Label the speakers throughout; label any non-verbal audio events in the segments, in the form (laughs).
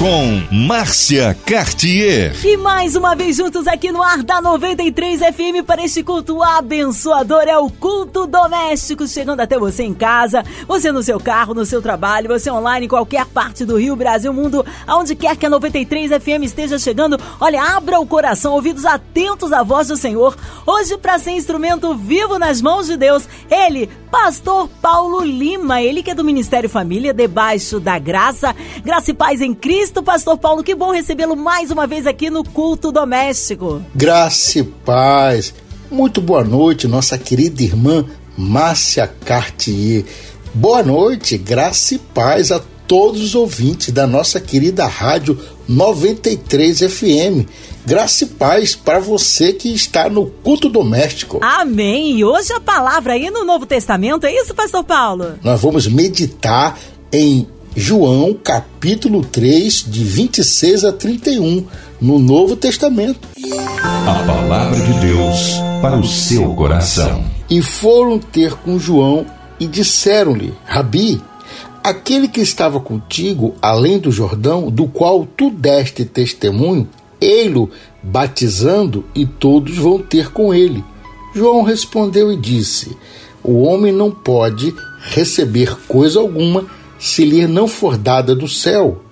Speaker 1: com Márcia Cartier.
Speaker 2: E mais uma vez juntos aqui no ar da 93 FM para este culto abençoador. É o culto doméstico chegando até você em casa, você no seu carro, no seu trabalho, você online em qualquer parte do Rio, Brasil, mundo, aonde quer que a 93 FM esteja chegando. Olha, abra o coração, ouvidos atentos à voz do Senhor. Hoje, para ser instrumento vivo nas mãos de Deus, ele, Pastor Paulo Lima, ele que é do Ministério Família, debaixo da graça, graça e paz em Cristo Cristo, Pastor Paulo. Que bom recebê-lo mais uma vez aqui no Culto Doméstico.
Speaker 3: Graça e paz. Muito boa noite, nossa querida irmã Márcia Cartier. Boa noite, graça e paz a todos os ouvintes da nossa querida rádio 93 FM. Graça e paz para você que está no culto doméstico.
Speaker 2: Amém. E hoje a palavra aí no Novo Testamento, é isso, Pastor Paulo?
Speaker 3: Nós vamos meditar em João capítulo 3, de 26 a 31, no Novo Testamento.
Speaker 1: A palavra de Deus para o seu coração.
Speaker 3: E foram ter com João e disseram-lhe: Rabi, aquele que estava contigo além do Jordão, do qual tu deste testemunho, ei-lo batizando e todos vão ter com ele. João respondeu e disse: O homem não pode receber coisa alguma se lhe não for dada do céu.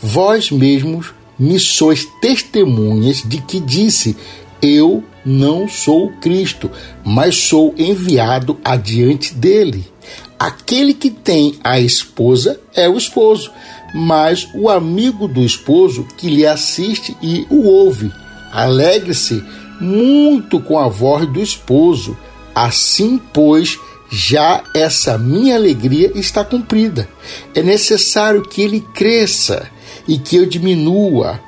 Speaker 3: Vós mesmos me sois testemunhas de que disse: Eu não sou Cristo, mas sou enviado adiante dele. Aquele que tem a esposa é o esposo, mas o amigo do esposo que lhe assiste e o ouve. Alegre-se muito com a voz do esposo. Assim, pois, já essa minha alegria está cumprida. É necessário que ele cresça e que eu diminua.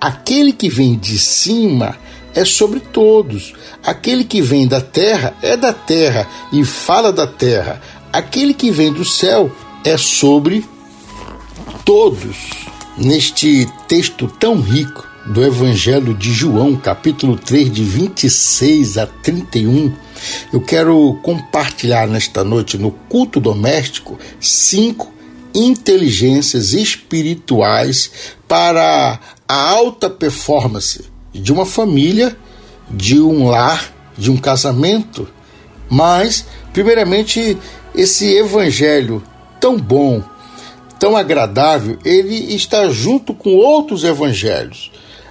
Speaker 3: Aquele que vem de cima é sobre todos. Aquele que vem da terra é da terra e fala da terra. Aquele que vem do céu é sobre todos. Neste texto tão rico do Evangelho de João, capítulo 3, de 26 a 31, eu quero compartilhar nesta noite no culto doméstico cinco inteligências espirituais para a alta performance de uma família, de um lar, de um casamento. Mas, primeiramente, esse evangelho tão bom, tão agradável, ele está junto com outros evangelhos.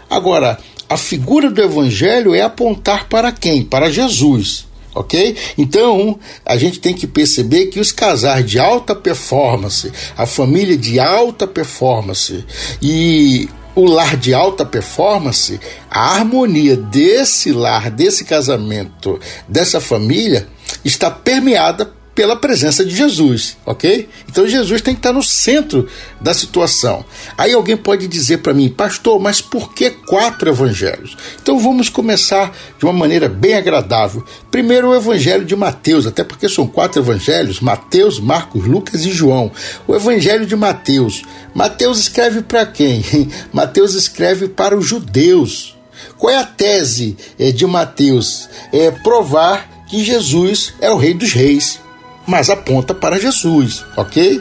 Speaker 3: Agora, a figura do evangelho é apontar para quem? Para Jesus ok? Então, a gente tem que perceber que os casais de alta performance, a família de alta performance e o lar de alta performance, a harmonia desse lar, desse casamento, dessa família, está permeada pela presença de Jesus, ok? Então Jesus tem que estar no centro da situação. Aí alguém pode dizer para mim, pastor, mas por que quatro evangelhos? Então vamos começar de uma maneira bem agradável. Primeiro o evangelho de Mateus, até porque são quatro evangelhos: Mateus, Marcos, Lucas e João. O evangelho de Mateus. Mateus escreve para quem? (laughs) Mateus escreve para os judeus. Qual é a tese eh, de Mateus? É provar que Jesus é o Rei dos Reis mas aponta para Jesus, ok?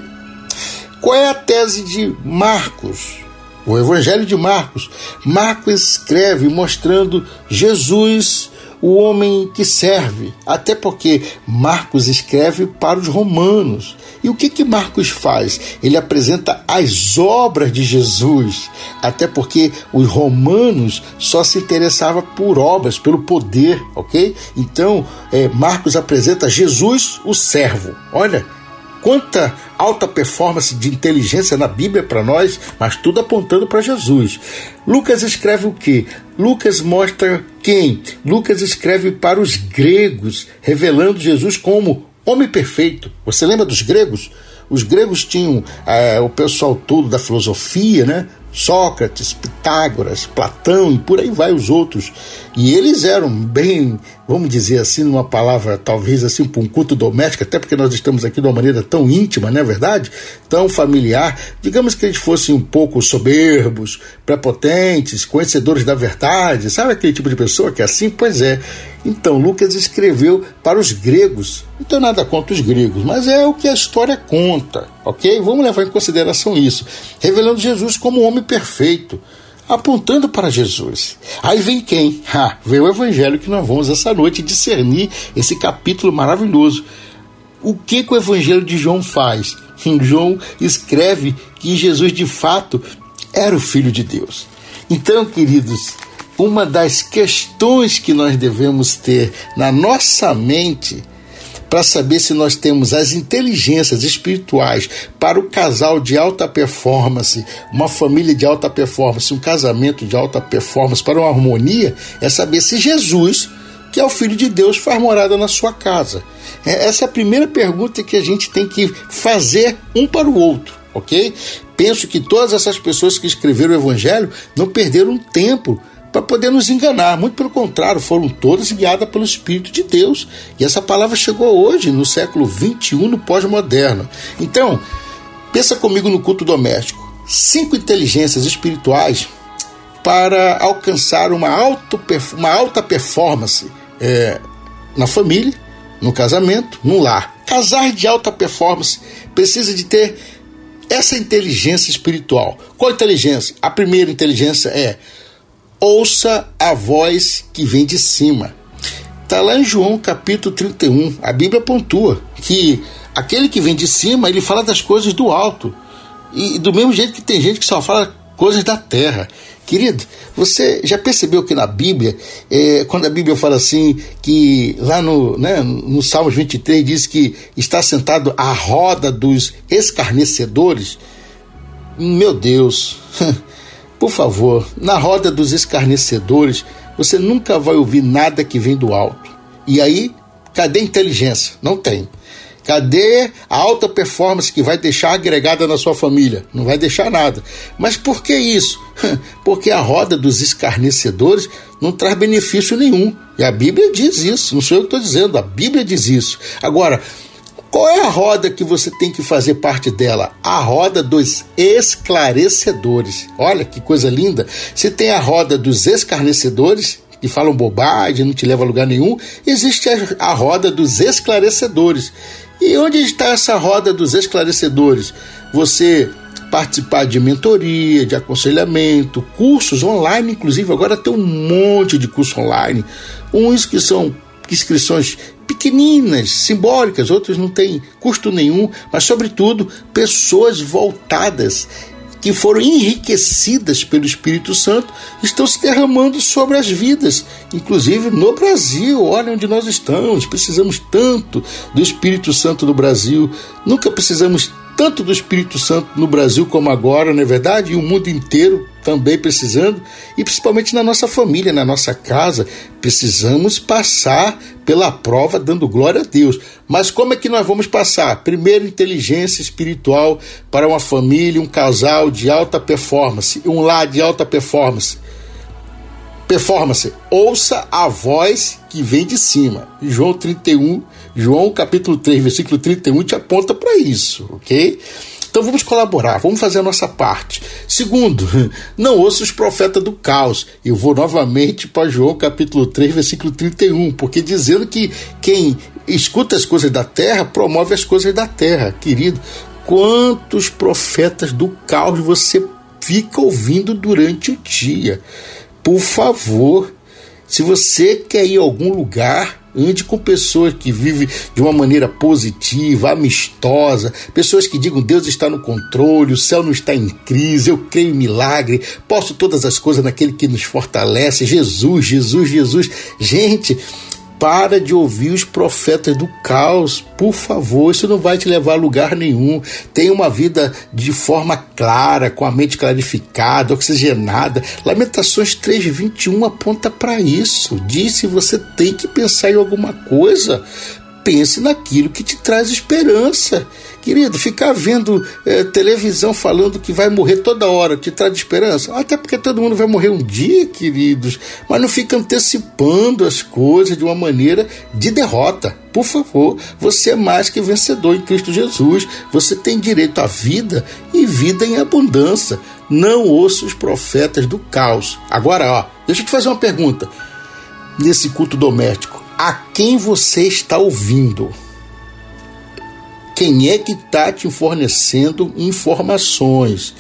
Speaker 3: Qual é a tese de Marcos? O Evangelho de Marcos. Marcos escreve mostrando Jesus o homem que serve, até porque Marcos escreve para os romanos. E o que que Marcos faz? Ele apresenta as obras de Jesus, até porque os romanos só se interessavam por obras, pelo poder, ok? Então, é, Marcos apresenta Jesus, o servo. Olha, quanta alta performance de inteligência na Bíblia para nós, mas tudo apontando para Jesus. Lucas escreve o que? Lucas mostra quem? Lucas escreve para os gregos, revelando Jesus como homem perfeito. Você lembra dos gregos? Os gregos tinham é, o pessoal todo da filosofia, né? Sócrates, Pitágoras, Platão e por aí vai os outros. E eles eram bem, vamos dizer assim, numa palavra talvez assim para um culto doméstico, até porque nós estamos aqui de uma maneira tão íntima, não é verdade? Tão familiar. Digamos que eles fossem um pouco soberbos, prepotentes, conhecedores da verdade, sabe aquele tipo de pessoa que é assim? Pois é. Então Lucas escreveu para os gregos. Não tem nada contra os gregos, mas é o que a história conta, ok? Vamos levar em consideração isso. Revelando Jesus como um homem perfeito, apontando para Jesus. Aí vem quem? (laughs) Ah, vem o evangelho que nós vamos essa noite discernir esse capítulo maravilhoso. O que, que o evangelho de João faz? João escreve que Jesus de fato era o Filho de Deus. Então, queridos, uma das questões que nós devemos ter na nossa mente para saber se nós temos as inteligências espirituais para o casal de alta performance, uma família de alta performance, um casamento de alta performance, para uma harmonia, é saber se Jesus, que é o Filho de Deus, faz morada na sua casa. É, essa é a primeira pergunta que a gente tem que fazer um para o outro, ok? Penso que todas essas pessoas que escreveram o Evangelho não perderam tempo para poder nos enganar. Muito pelo contrário, foram todas guiadas pelo Espírito de Deus. E essa palavra chegou hoje, no século 21, no pós-moderno. Então, pensa comigo no culto doméstico. Cinco inteligências espirituais para alcançar uma, alto, uma alta performance é, na família, no casamento, no lar. Casar de alta performance precisa de ter essa inteligência espiritual. Qual inteligência? A primeira inteligência é ouça a voz que vem de cima. Está lá em João capítulo 31. A Bíblia pontua que aquele que vem de cima, ele fala das coisas do alto. E do mesmo jeito que tem gente que só fala coisas da terra. Querido, você já percebeu que na Bíblia, é, quando a Bíblia fala assim, que lá no, né, no Salmos 23 diz que está sentado à roda dos escarnecedores? Meu Deus, (laughs) Por favor, na roda dos escarnecedores, você nunca vai ouvir nada que vem do alto. E aí, cadê a inteligência? Não tem. Cadê a alta performance que vai deixar agregada na sua família? Não vai deixar nada. Mas por que isso? (laughs) Porque a roda dos escarnecedores não traz benefício nenhum. E a Bíblia diz isso, não sou eu que estou dizendo, a Bíblia diz isso. Agora, qual é a roda que você tem que fazer parte dela? A roda dos esclarecedores. Olha que coisa linda. Você tem a roda dos escarnecedores, que falam bobagem, não te leva a lugar nenhum. Existe a, a roda dos esclarecedores. E onde está essa roda dos esclarecedores? Você participar de mentoria, de aconselhamento, cursos online, inclusive agora tem um monte de curso online, uns que são inscrições pequeninas, simbólicas, outras não têm custo nenhum, mas, sobretudo, pessoas voltadas que foram enriquecidas pelo Espírito Santo estão se derramando sobre as vidas, inclusive no Brasil. Olha onde nós estamos. Precisamos tanto do Espírito Santo no Brasil. Nunca precisamos tanto do Espírito Santo no Brasil como agora, não é verdade? E o mundo inteiro também precisando, e principalmente na nossa família, na nossa casa, precisamos passar pela prova dando glória a Deus. Mas como é que nós vamos passar? Primeiro, inteligência espiritual para uma família, um casal de alta performance, um lar de alta performance. Performance, ouça a voz que vem de cima. João 31 João capítulo 3, versículo 31 te aponta para isso, ok? Então vamos colaborar, vamos fazer a nossa parte. Segundo, (laughs) não ouça os profetas do caos. Eu vou novamente para João capítulo 3, versículo 31, porque dizendo que quem escuta as coisas da terra promove as coisas da terra. Querido, quantos profetas do caos você fica ouvindo durante o dia? Por favor, se você quer ir a algum lugar, Ande com pessoas que vivem de uma maneira positiva, amistosa, pessoas que digam Deus está no controle, o céu não está em crise, eu creio em milagre, posso todas as coisas naquele que nos fortalece. Jesus, Jesus, Jesus. Gente, para de ouvir os profetas do caos, por favor, isso não vai te levar a lugar nenhum. Tenha uma vida de forma clara, com a mente clarificada, oxigenada. Lamentações 3:21 aponta para isso. Diz se você tem que pensar em alguma coisa, pense naquilo que te traz esperança Querido, ficar vendo é, televisão falando que vai morrer toda hora te traz esperança? Até porque todo mundo vai morrer um dia, queridos. Mas não fica antecipando as coisas de uma maneira de derrota. Por favor, você é mais que vencedor em Cristo Jesus. Você tem direito à vida e vida em abundância. Não ouça os profetas do caos. Agora, ó, deixa eu te fazer uma pergunta. Nesse culto doméstico, a quem você está ouvindo? Quem é que está te fornecendo informações?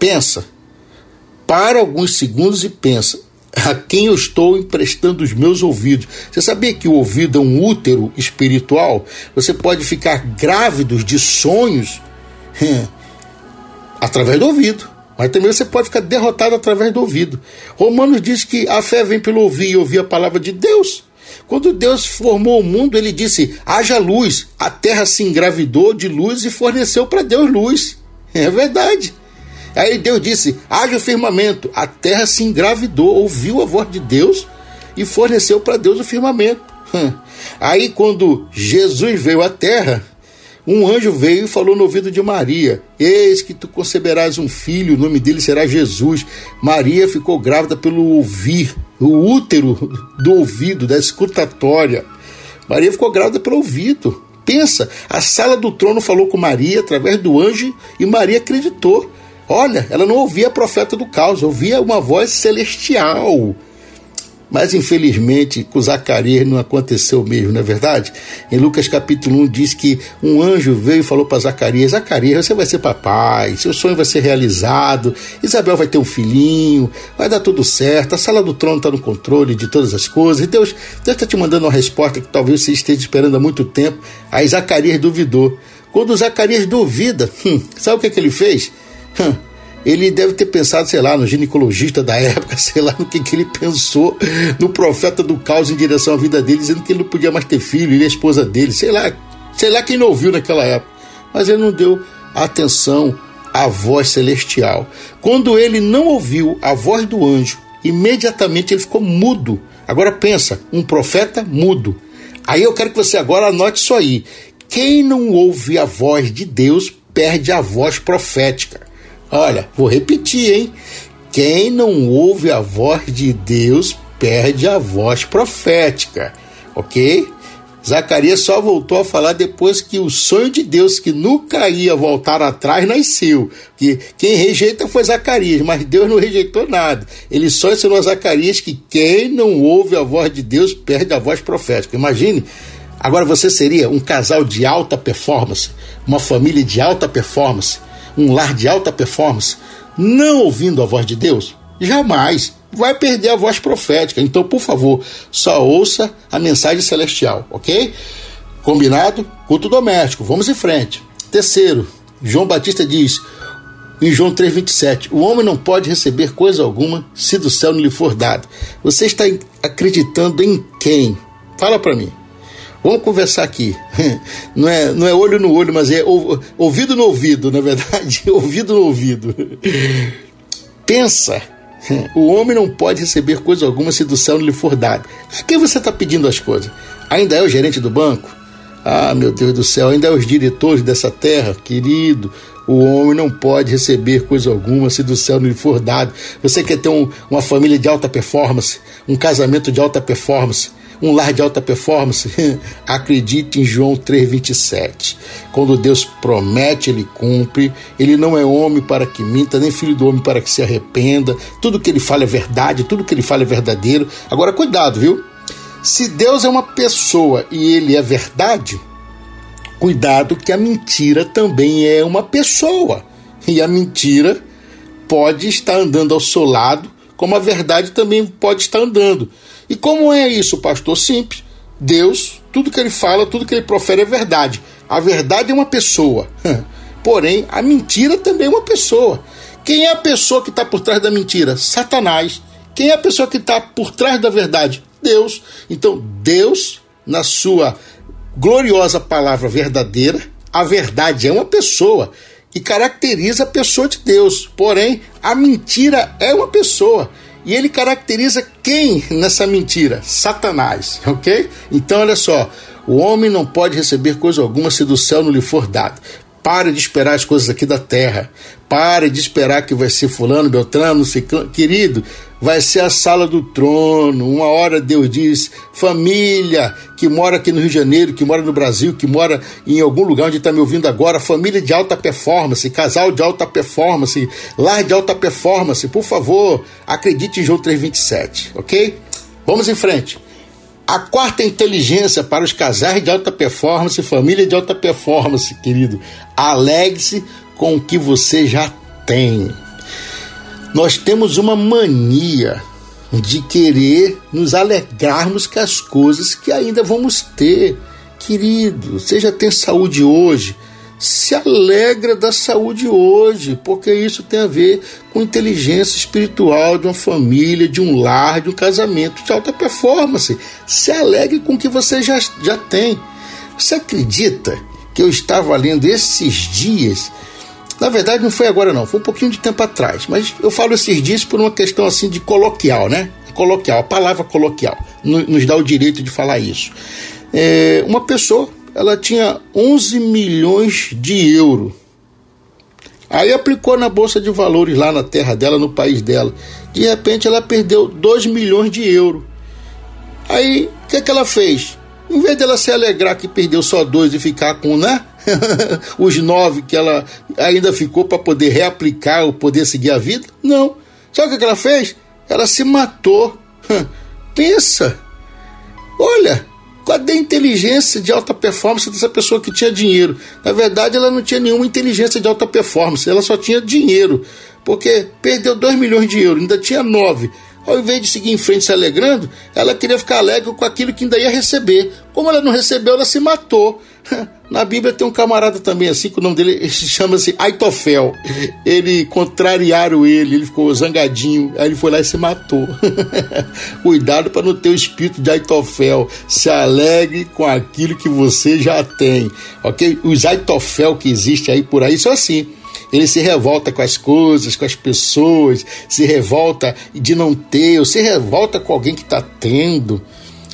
Speaker 3: pensa. Para alguns segundos e pensa. A quem eu estou emprestando os meus ouvidos? Você sabia que o ouvido é um útero espiritual? Você pode ficar grávido de sonhos através do ouvido. Mas também você pode ficar derrotado através do ouvido. Romanos diz que a fé vem pelo ouvir e ouvir a palavra de Deus. Quando Deus formou o mundo, ele disse: haja luz. A terra se engravidou de luz e forneceu para Deus luz. É verdade. Aí Deus disse: haja o firmamento. A terra se engravidou, ouviu a voz de Deus e forneceu para Deus o firmamento. Aí, quando Jesus veio à terra, um anjo veio e falou no ouvido de Maria: Eis que tu conceberás um filho, o nome dele será Jesus. Maria ficou grávida pelo ouvir, o útero do ouvido, da escutatória. Maria ficou grávida pelo ouvido. Pensa, a sala do trono falou com Maria através do anjo e Maria acreditou. Olha, ela não ouvia a profeta do caos, ouvia uma voz celestial. Mas infelizmente com Zacarias não aconteceu mesmo, não é verdade? Em Lucas capítulo 1 diz que um anjo veio e falou para Zacarias: Zacarias, você vai ser papai, seu sonho vai ser realizado, Isabel vai ter um filhinho, vai dar tudo certo, a sala do trono está no controle de todas as coisas, e Deus está te mandando uma resposta que talvez você esteja esperando há muito tempo. Aí Zacarias duvidou. Quando Zacarias duvida, hum, (laughs) sabe o que, é que ele fez? Hum, ele deve ter pensado, sei lá, no ginecologista da época, (laughs) sei lá no que, que ele pensou, no profeta do caos em direção à vida dele, dizendo que ele não podia mais ter filho, ele é a esposa dele, sei lá, sei lá quem não ouviu naquela época. Mas ele não deu atenção à voz celestial. Quando ele não ouviu a voz do anjo, imediatamente ele ficou mudo. Agora pensa, um profeta mudo. Aí eu quero que você agora anote isso aí. Quem não ouve a voz de Deus perde a voz profética. Olha, vou repetir, hein? Quem não ouve a voz de Deus perde a voz profética, ok? Zacarias só voltou a falar depois que o sonho de Deus, que nunca ia voltar atrás, nasceu. Que quem rejeita foi Zacarias, mas Deus não rejeitou nada. Ele só ensinou a Zacarias que quem não ouve a voz de Deus perde a voz profética. Imagine, agora você seria um casal de alta performance, uma família de alta performance um lar de alta performance, não ouvindo a voz de Deus? Jamais. Vai perder a voz profética. Então, por favor, só ouça a mensagem celestial, ok? Combinado? Culto doméstico. Vamos em frente. Terceiro, João Batista diz em João 3,27: O homem não pode receber coisa alguma se do céu não lhe for dado. Você está acreditando em quem? Fala para mim. Vamos conversar aqui. (laughs) Não é, não é olho no olho, mas é ouvido no ouvido, na verdade, (laughs) ouvido no ouvido. Pensa, o homem não pode receber coisa alguma se do céu não lhe for dado. A quem você está pedindo as coisas? Ainda é o gerente do banco? Ah, meu Deus do céu, ainda é os diretores dessa terra, querido. O homem não pode receber coisa alguma se do céu não lhe for dado. Você quer ter um, uma família de alta performance, um casamento de alta performance, um lar de alta performance? (laughs) Acredite em João 3,27. Quando Deus promete, ele cumpre. Ele não é homem para que minta, nem filho do homem para que se arrependa. Tudo que ele fala é verdade, tudo que ele fala é verdadeiro. Agora, cuidado, viu? Se Deus é uma pessoa e ele é verdade, cuidado que a mentira também é uma pessoa. E a mentira pode estar andando ao seu lado, como a verdade também pode estar andando. E como é isso, pastor? Simples. Deus, tudo que ele fala, tudo que ele profere é verdade. A verdade é uma pessoa. (laughs) Porém, a mentira também é uma pessoa. Quem é a pessoa que está por trás da mentira? Satanás. Quem é a pessoa que está por trás da verdade? Deus. Então, Deus, na sua gloriosa palavra verdadeira, a verdade é uma pessoa e caracteriza a pessoa de Deus. Porém, a mentira é uma pessoa. E ele caracteriza quem nessa mentira? Satanás, ok? Então, olha só. O homem não pode receber coisa alguma se do céu não lhe for dado. Pare de esperar as coisas aqui da terra. Pare de esperar que vai ser fulano, beltrano, ciclano. Querido, vai ser a sala do trono. Uma hora Deus diz: família que mora aqui no Rio de Janeiro, que mora no Brasil, que mora em algum lugar onde está me ouvindo agora, família de alta performance, casal de alta performance, lar de alta performance, por favor, acredite em João 327, ok? Vamos em frente. A quarta inteligência para os casais de alta performance, família de alta performance, querido. Alegre-se com o que você já tem. Nós temos uma mania de querer nos alegrarmos com as coisas que ainda vamos ter. Querido, você já tem saúde hoje, se alegra da saúde hoje, porque isso tem a ver com inteligência espiritual de uma família, de um lar, de um casamento de alta performance. Se alegre com o que você já, já tem. Você acredita que eu estava lendo esses dias? Na verdade, não foi agora, não, foi um pouquinho de tempo atrás, mas eu falo esses dias por uma questão assim de coloquial, né? Coloquial, a palavra coloquial nos dá o direito de falar isso. É, uma pessoa ela tinha 11 milhões de euros. Aí aplicou na bolsa de valores lá na terra dela, no país dela. De repente ela perdeu 2 milhões de euros. Aí o que, que ela fez? Em vez dela se alegrar que perdeu só dois e ficar com, né? (laughs) Os nove que ela ainda ficou para poder reaplicar ou poder seguir a vida? Não. Sabe o que, ela fez? Ela se matou. (laughs) Pensa. Olha, Cadê a inteligência de alta performance dessa pessoa que tinha dinheiro? Na verdade, ela não tinha nenhuma inteligência de alta performance, ela só tinha dinheiro, porque perdeu 2 milhões de euros, ainda tinha 9. Ao invés de seguir em frente se alegrando, ela queria ficar alegre com aquilo que ainda ia receber. Como ela não recebeu, ela se matou. (laughs) Na Bíblia tem um camarada também assim, que o nome dele (laughs) chama-se Aitofel. Ele contrariaram ele, ele ficou zangadinho, aí ele foi lá e se matou. (laughs) Cuidado para não ter o espírito de Aitofel. Se alegre com aquilo que você já tem, ok? Os Aitofel que existem aí por aí são assim. Ele se revolta com as coisas, com as pessoas, se revolta de não ter, ou se revolta com alguém que está tendo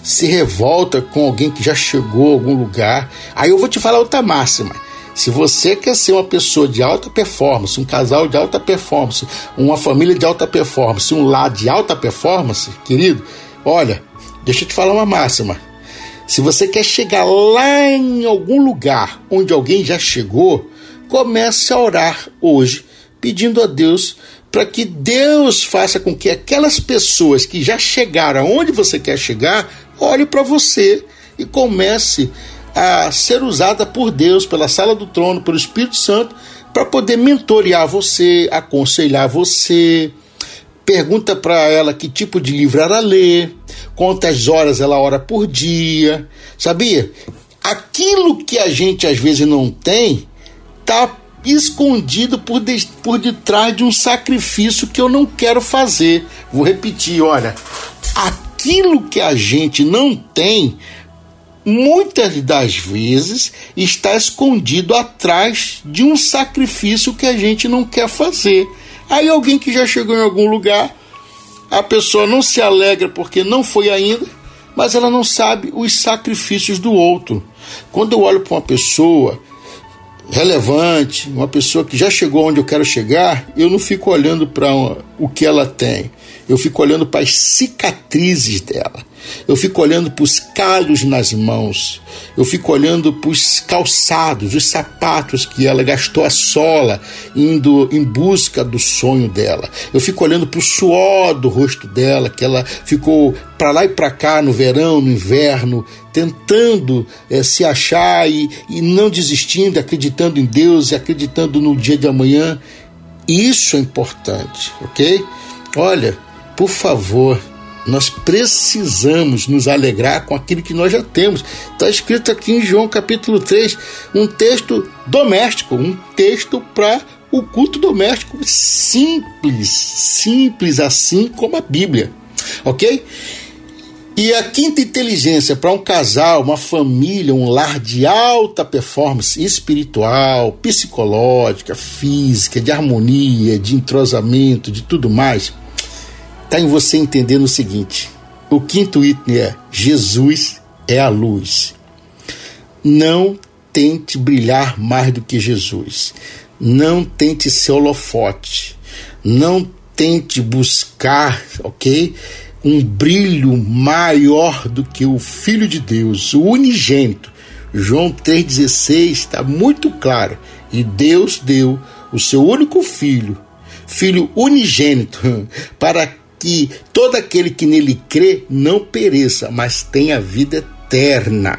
Speaker 3: se revolta com alguém que já chegou a algum lugar. Aí eu vou te falar outra máxima. Se você quer ser uma pessoa de alta performance, um casal de alta performance, uma família de alta performance, um lar de alta performance, querido, olha, deixa eu te falar uma máxima. Se você quer chegar lá em algum lugar onde alguém já chegou, comece a orar hoje, pedindo a Deus para que Deus faça com que aquelas pessoas que já chegaram aonde você quer chegar olhe para você e comece a ser usada por Deus, pela sala do trono, pelo Espírito Santo, para poder mentorear você, aconselhar você. Pergunta para ela que tipo de livro ela lê, quantas horas ela ora por dia. Sabia? Aquilo que a gente às vezes não tem, tá escondido por, de, por detrás de um sacrifício que eu não quero fazer. Vou repetir, olha. Aquilo que a gente não tem, muitas das vezes está escondido atrás de um sacrifício que a gente não quer fazer. Aí alguém que já chegou em algum lugar, a pessoa não se alegra porque não foi ainda, mas ela não sabe os sacrifícios do outro. Quando eu olho para uma pessoa relevante, uma pessoa que já chegou onde eu quero chegar, eu não fico olhando para o que ela tem. Eu fico olhando para as cicatrizes dela. Eu fico olhando para os calos nas mãos. Eu fico olhando para os calçados, os sapatos que ela gastou a sola indo em busca do sonho dela. Eu fico olhando para o suor do rosto dela, que ela ficou para lá e para cá no verão, no inverno, tentando é, se achar e, e não desistindo, acreditando em Deus e acreditando no dia de amanhã. Isso é importante, ok? Olha, por favor, nós precisamos nos alegrar com aquilo que nós já temos. Está escrito aqui em João capítulo 3, um texto doméstico, um texto para o culto doméstico simples, simples assim como a Bíblia, ok? E a quinta inteligência para um casal, uma família, um lar de alta performance espiritual, psicológica, física, de harmonia, de entrosamento, de tudo mais, está em você entendendo o seguinte: o quinto item é Jesus é a luz. não tente brilhar mais do que Jesus. Não tente ser holofote. Não tente buscar, ok? Um brilho maior do que o Filho de Deus, o unigênito. João 3,16 está muito claro. E Deus deu o seu único filho, filho unigênito, (laughs) para que todo aquele que nele crê não pereça, mas tenha vida eterna.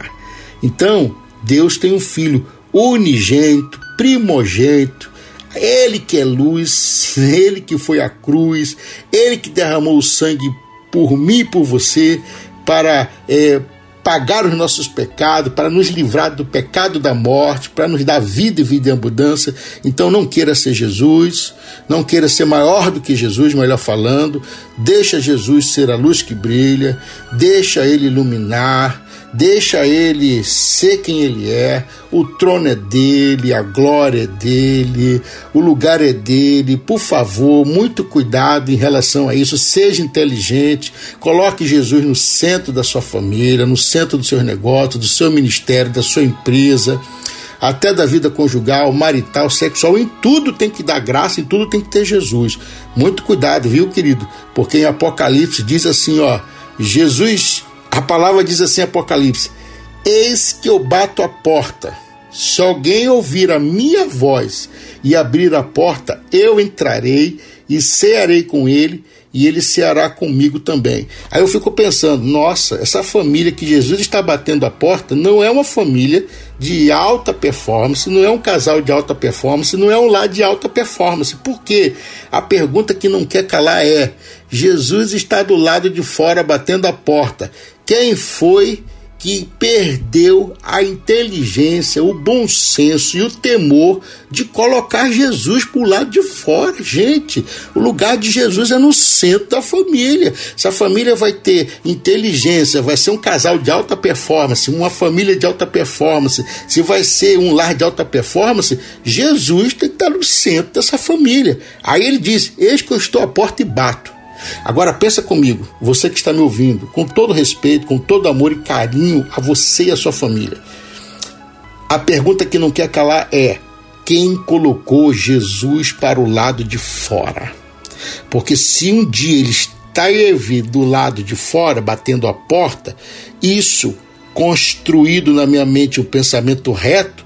Speaker 3: Então, Deus tem um filho unigênito, primogênito, ele que é luz, (laughs) ele que foi à cruz, ele que derramou o sangue por mim e por você para é, pagar os nossos pecados, para nos livrar do pecado da morte, para nos dar vida e vida em abundância. Então não queira ser Jesus, não queira ser maior do que Jesus, melhor falando. Deixa Jesus ser a luz que brilha, deixa ele iluminar, deixa ele ser quem ele é, o trono é dele, a glória é dele, o lugar é dele. Por favor, muito cuidado em relação a isso, seja inteligente, coloque Jesus no centro da sua família, no centro dos seus negócios, do seu ministério, da sua empresa até da vida conjugal, marital, sexual, em tudo tem que dar graça, em tudo tem que ter Jesus. Muito cuidado, viu, querido? Porque em Apocalipse diz assim, ó, Jesus a palavra diz assim, Apocalipse: Eis que eu bato a porta. Se alguém ouvir a minha voz e abrir a porta, eu entrarei e cearei com ele e ele ceará comigo também. Aí eu fico pensando, nossa, essa família que Jesus está batendo a porta não é uma família de alta performance, não é um casal de alta performance, não é um lar de alta performance. Por quê? A pergunta que não quer calar é: Jesus está do lado de fora batendo a porta. Quem foi que perdeu a inteligência, o bom senso e o temor de colocar Jesus para o lado de fora. Gente, o lugar de Jesus é no centro da família. Se a família vai ter inteligência, vai ser um casal de alta performance, uma família de alta performance, se vai ser um lar de alta performance, Jesus tem que estar no centro dessa família. Aí ele diz: Eis que eu estou à porta e bato. Agora pensa comigo, você que está me ouvindo, com todo respeito, com todo amor e carinho a você e a sua família. A pergunta que não quer calar é: quem colocou Jesus para o lado de fora? Porque se um dia ele esteve do lado de fora, batendo a porta, isso construído na minha mente o um pensamento reto,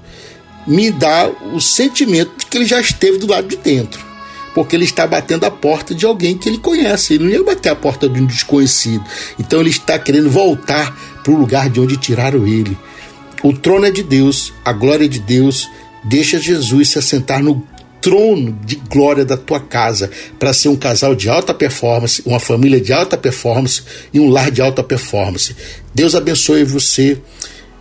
Speaker 3: me dá o sentimento de que ele já esteve do lado de dentro porque ele está batendo a porta de alguém que ele conhece. Ele não ia bater a porta de um desconhecido. Então ele está querendo voltar para o lugar de onde tiraram ele. O trono é de Deus, a glória é de Deus. Deixa Jesus se assentar no trono de glória da tua casa para ser um casal de alta performance, uma família de alta performance e um lar de alta performance. Deus abençoe você.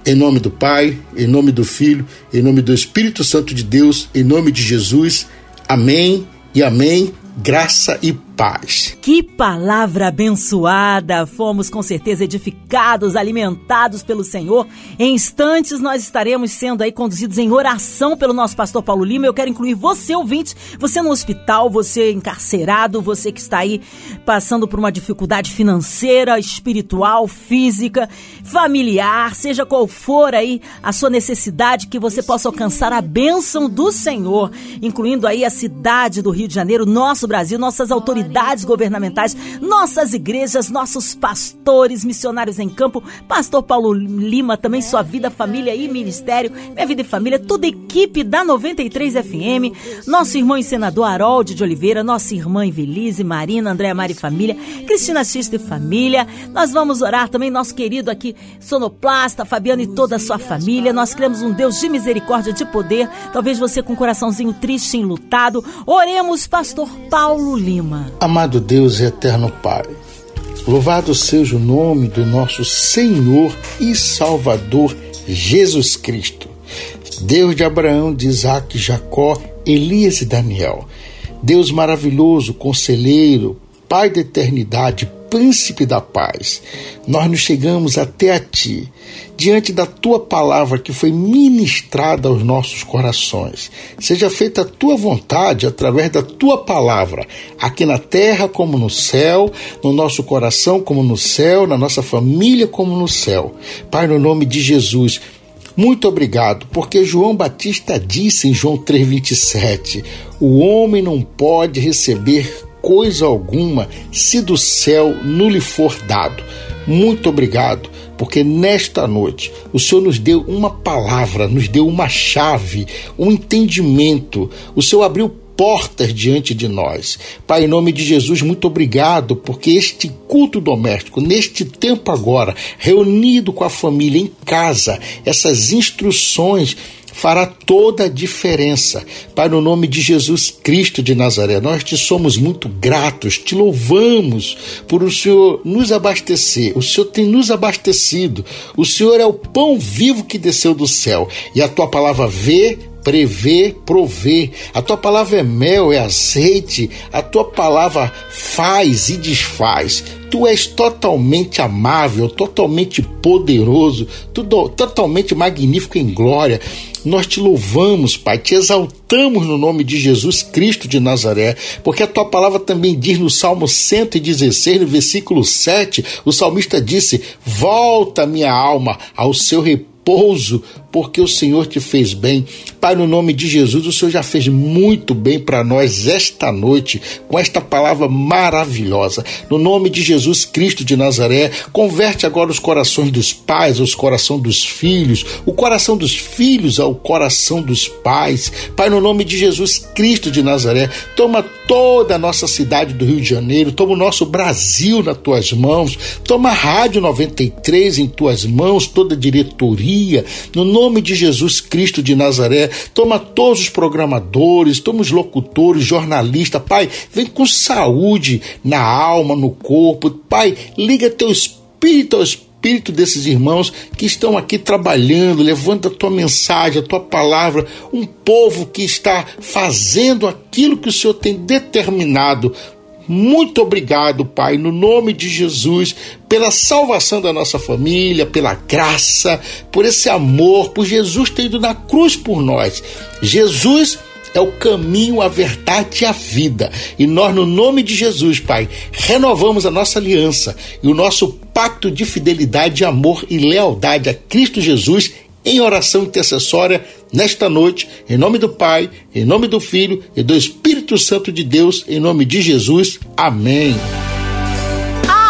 Speaker 3: Em nome do Pai, em nome do Filho, em nome do Espírito Santo de Deus, em nome de Jesus. Amém e amém. Graça e paz.
Speaker 2: Que palavra abençoada! Fomos com certeza edificados, alimentados pelo Senhor. Em instantes nós estaremos sendo aí conduzidos em oração pelo nosso pastor Paulo Lima. Eu quero incluir você, ouvinte, você no hospital, você encarcerado, você que está aí passando por uma dificuldade financeira, espiritual, física, familiar, seja qual for aí a sua necessidade, que você possa alcançar a bênção do Senhor, incluindo aí a cidade do Rio de Janeiro, nosso Brasil, nossas autoridades autoridades governamentais, nossas igrejas, nossos pastores, missionários em campo, pastor Paulo Lima, também sua vida, família e ministério, minha vida e família, toda a equipe da 93 FM, nosso irmão e senador Harold de Oliveira, nossa irmã Evelise, Marina, Andréa Mari Família, Cristina Xista e Família. Nós vamos orar também, nosso querido aqui, sonoplasta, Fabiano e toda a sua família. Nós cremos um Deus de misericórdia, de poder. Talvez você com um coraçãozinho triste, enlutado. Oremos, pastor Paulo Lima.
Speaker 3: Amado Deus e eterno Pai, louvado seja o nome do nosso Senhor e Salvador Jesus Cristo, Deus de Abraão, de Isaac, Jacó, Elias e Daniel, Deus maravilhoso, conselheiro, Pai da eternidade, príncipe da paz, nós nos chegamos até a ti, diante da tua palavra que foi ministrada aos nossos corações. Seja feita a tua vontade através da tua palavra, aqui na terra como no céu, no nosso coração como no céu, na nossa família como no céu. Pai, no nome de Jesus, Muito obrigado, porque João Batista disse em João 3,27: o homem não pode receber coisa alguma se do céu não lhe for dado. Muito obrigado, porque nesta noite o Senhor nos deu uma palavra, nos deu uma chave, um entendimento. O Senhor abriu portas diante de nós. Pai, em nome de Jesus, muito obrigado, porque este culto doméstico, neste tempo agora, reunido com a família em casa, essas instruções fará toda a diferença. Pai, no nome de Jesus Cristo de Nazaré, nós te somos muito gratos, te louvamos por o Senhor nos abastecer. O Senhor tem nos abastecido. O Senhor é o pão vivo que desceu do céu. E a tua palavra vê, prevê, provê. A tua palavra é mel, é azeite. A tua palavra faz e desfaz. Tu és totalmente amável, totalmente poderoso, tudo, totalmente magnífico em glória. Nós te louvamos, Pai, te exaltamos no nome de Jesus Cristo de Nazaré, porque a tua palavra também diz no Salmo 116, no versículo 7, o salmista disse: Volta, minha alma, ao seu repouso, porque o Senhor te fez bem. Pai, no nome de Jesus, o Senhor já fez muito bem para nós esta noite, com esta palavra maravilhosa. No nome de Jesus Cristo de Nazaré, converte agora os corações dos pais os coração dos filhos, o coração dos filhos ao coração dos pais. Pai, no nome de Jesus Cristo de Nazaré, toma toda a nossa cidade do Rio de Janeiro, toma o nosso Brasil nas tuas mãos, toma a Rádio 93 em tuas mãos, toda a diretoria no nome de Jesus Cristo de Nazaré. Toma todos os programadores, toma os locutores, jornalistas. Pai, vem com saúde na alma, no corpo. Pai, liga teu espírito ao espírito desses irmãos que estão aqui trabalhando, levando a tua mensagem, a tua palavra, um povo que está fazendo aquilo que o Senhor tem determinado muito obrigado, Pai, no nome de Jesus, pela salvação da nossa família, pela graça, por esse amor, por Jesus ter ido na cruz por nós. Jesus é o caminho, a verdade e a vida. E nós, no nome de Jesus, Pai, renovamos a nossa aliança e o nosso pacto de fidelidade, amor e lealdade a Cristo Jesus em oração intercessória nesta noite, em nome do Pai, em nome do Filho e do Espírito Santo de Deus, em nome de Jesus. Amém.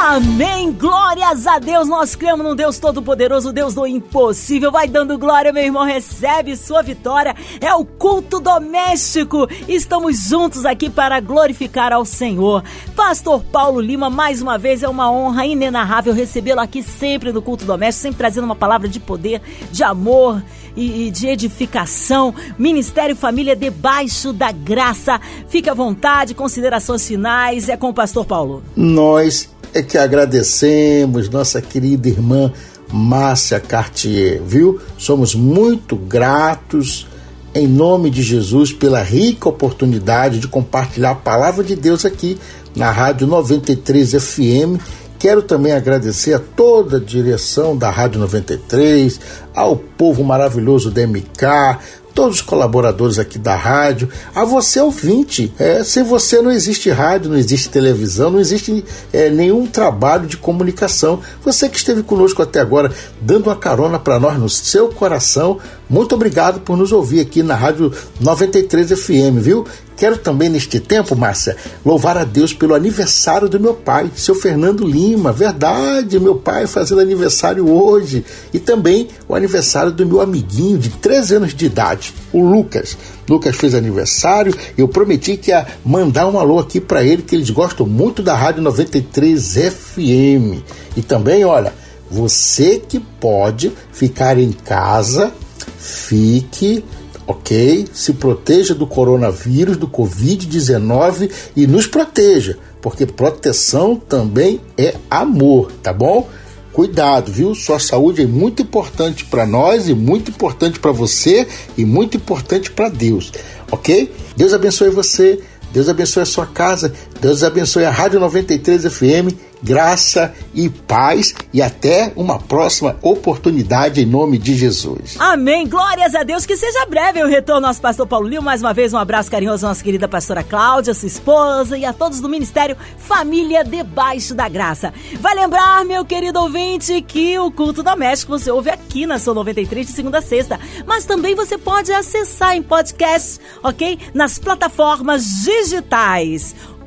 Speaker 2: Amém. Glórias a Deus. Nós cremos num Deus todo-poderoso, Deus do impossível. Vai dando glória, meu irmão. Recebe sua vitória. É o culto doméstico. Estamos juntos aqui para glorificar ao Senhor. Pastor Paulo Lima, mais uma vez é uma honra inenarrável recebê-lo aqui sempre no culto doméstico, sempre trazendo uma palavra de poder, de amor e, de edificação. Ministério Família debaixo da graça. Fique à vontade, considerações finais. É com o pastor Paulo.
Speaker 3: Nós é que agradecemos nossa querida irmã Márcia Cartier, viu? Somos muito gratos em nome de Jesus pela rica oportunidade de compartilhar a palavra de Deus aqui na Rádio 93 FM. Quero também agradecer a toda a direção da Rádio 93, ao povo maravilhoso da MK, todos os colaboradores aqui da rádio, a você ouvinte. É, sem você não existe rádio, não existe televisão, não existe é, nenhum trabalho de comunicação. Você que esteve conosco até agora, dando uma carona para nós no seu coração, muito obrigado por nos ouvir aqui na Rádio 93 FM, viu? Quero também neste tempo, Márcia, louvar a Deus pelo aniversário do meu pai, seu Fernando Lima. Verdade, meu pai fazendo aniversário hoje. E também o aniversário do meu amiguinho de 13 anos de idade, o Lucas. Lucas fez aniversário, eu prometi que ia mandar um alô aqui para ele, que eles gostam muito da Rádio 93 FM. E também, olha, você que pode ficar em casa, fique ok? Se proteja do coronavírus, do Covid-19 e nos proteja, porque proteção também é amor, tá bom? Cuidado, viu? Sua saúde é muito importante para nós e muito importante para você e muito importante para Deus, ok? Deus abençoe você, Deus abençoe a sua casa, Deus abençoe a Rádio 93 FM graça e paz e até uma próxima oportunidade em nome de Jesus.
Speaker 2: Amém. Glórias a Deus. Que seja breve o retorno nosso pastor Paulo Lio. Mais uma vez, um abraço carinhoso à nossa querida pastora Cláudia, sua esposa e a todos do Ministério Família Debaixo da Graça. Vai lembrar, meu querido ouvinte, que o culto doméstico você ouve aqui na Sua 93 de segunda a sexta, mas também você pode acessar em podcast, ok? Nas plataformas digitais